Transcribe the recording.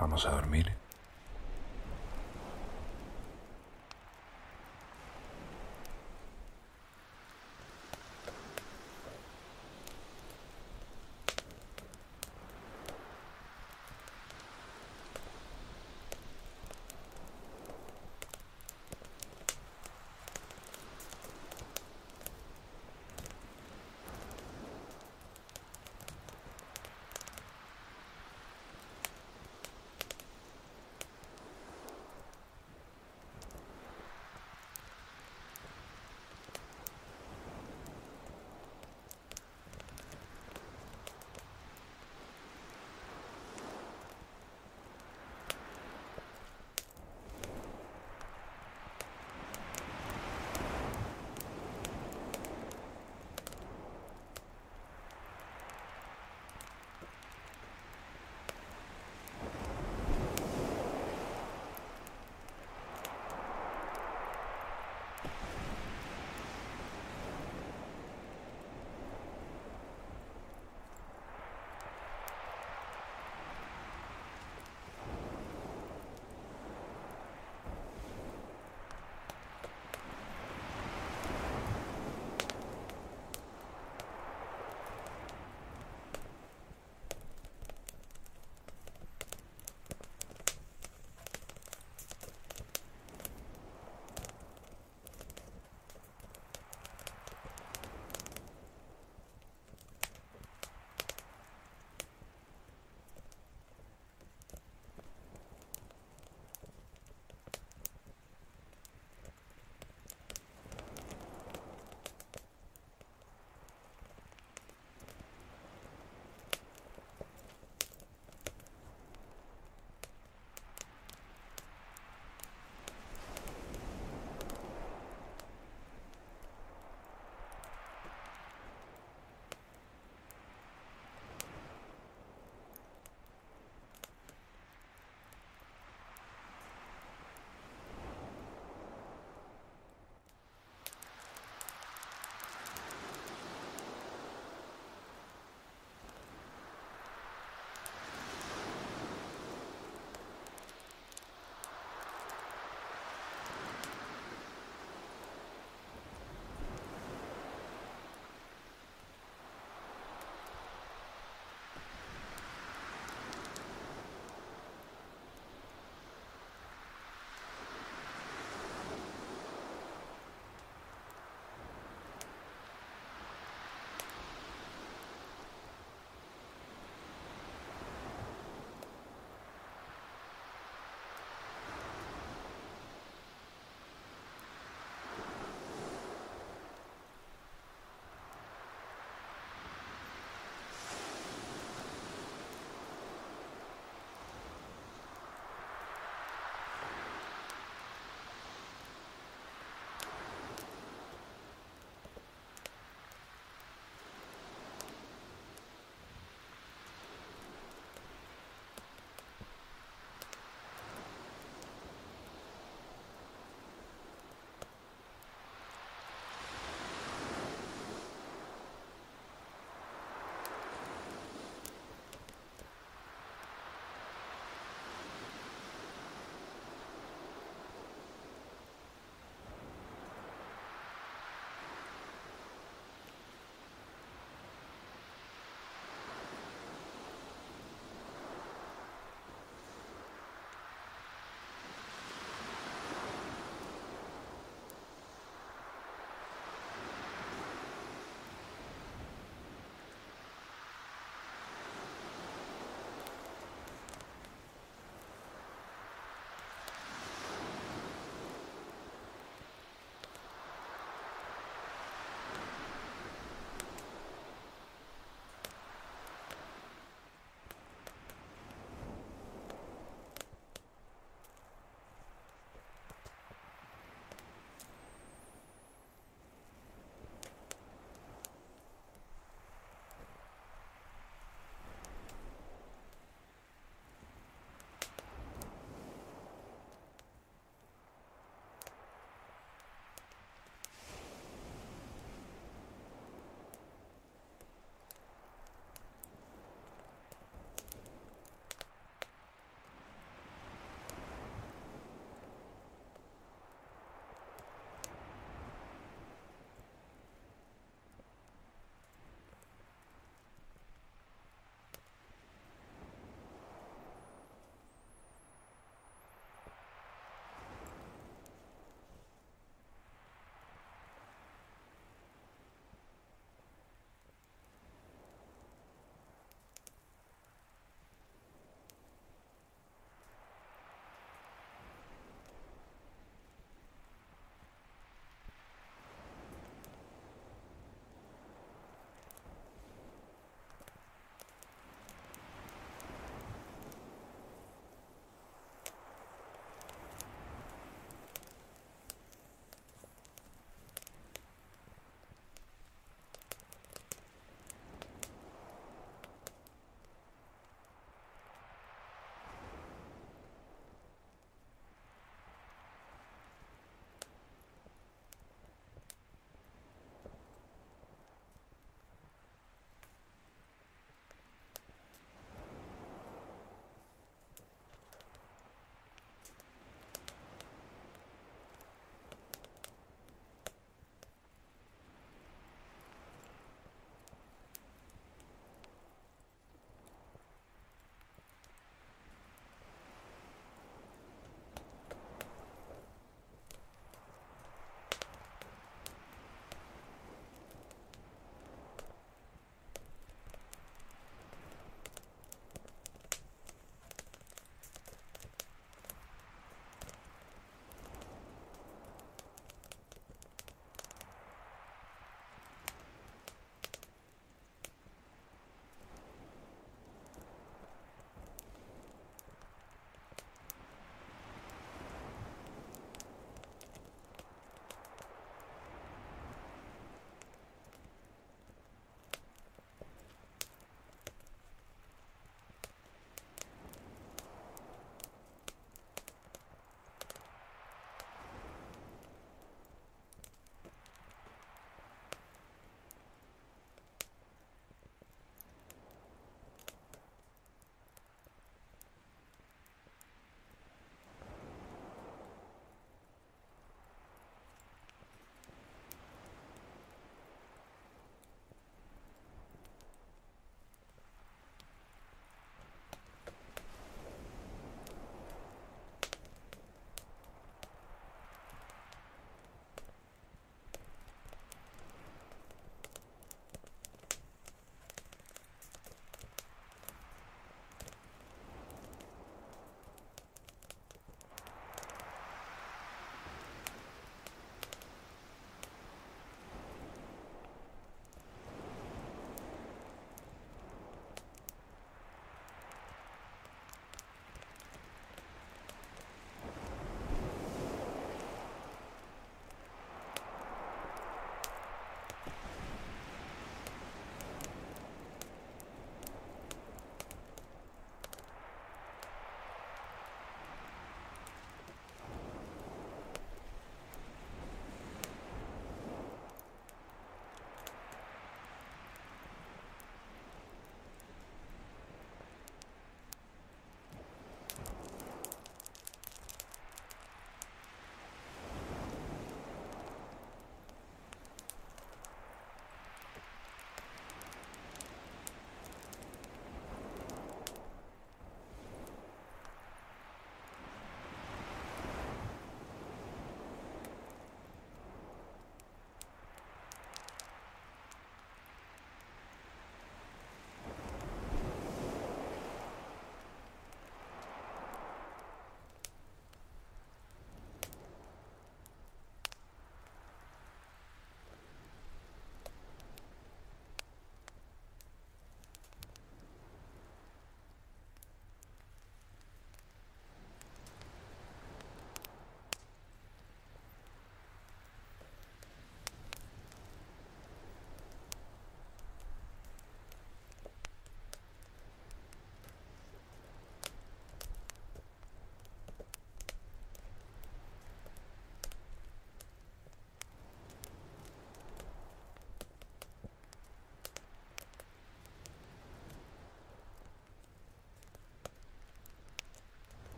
Vamos a dormir.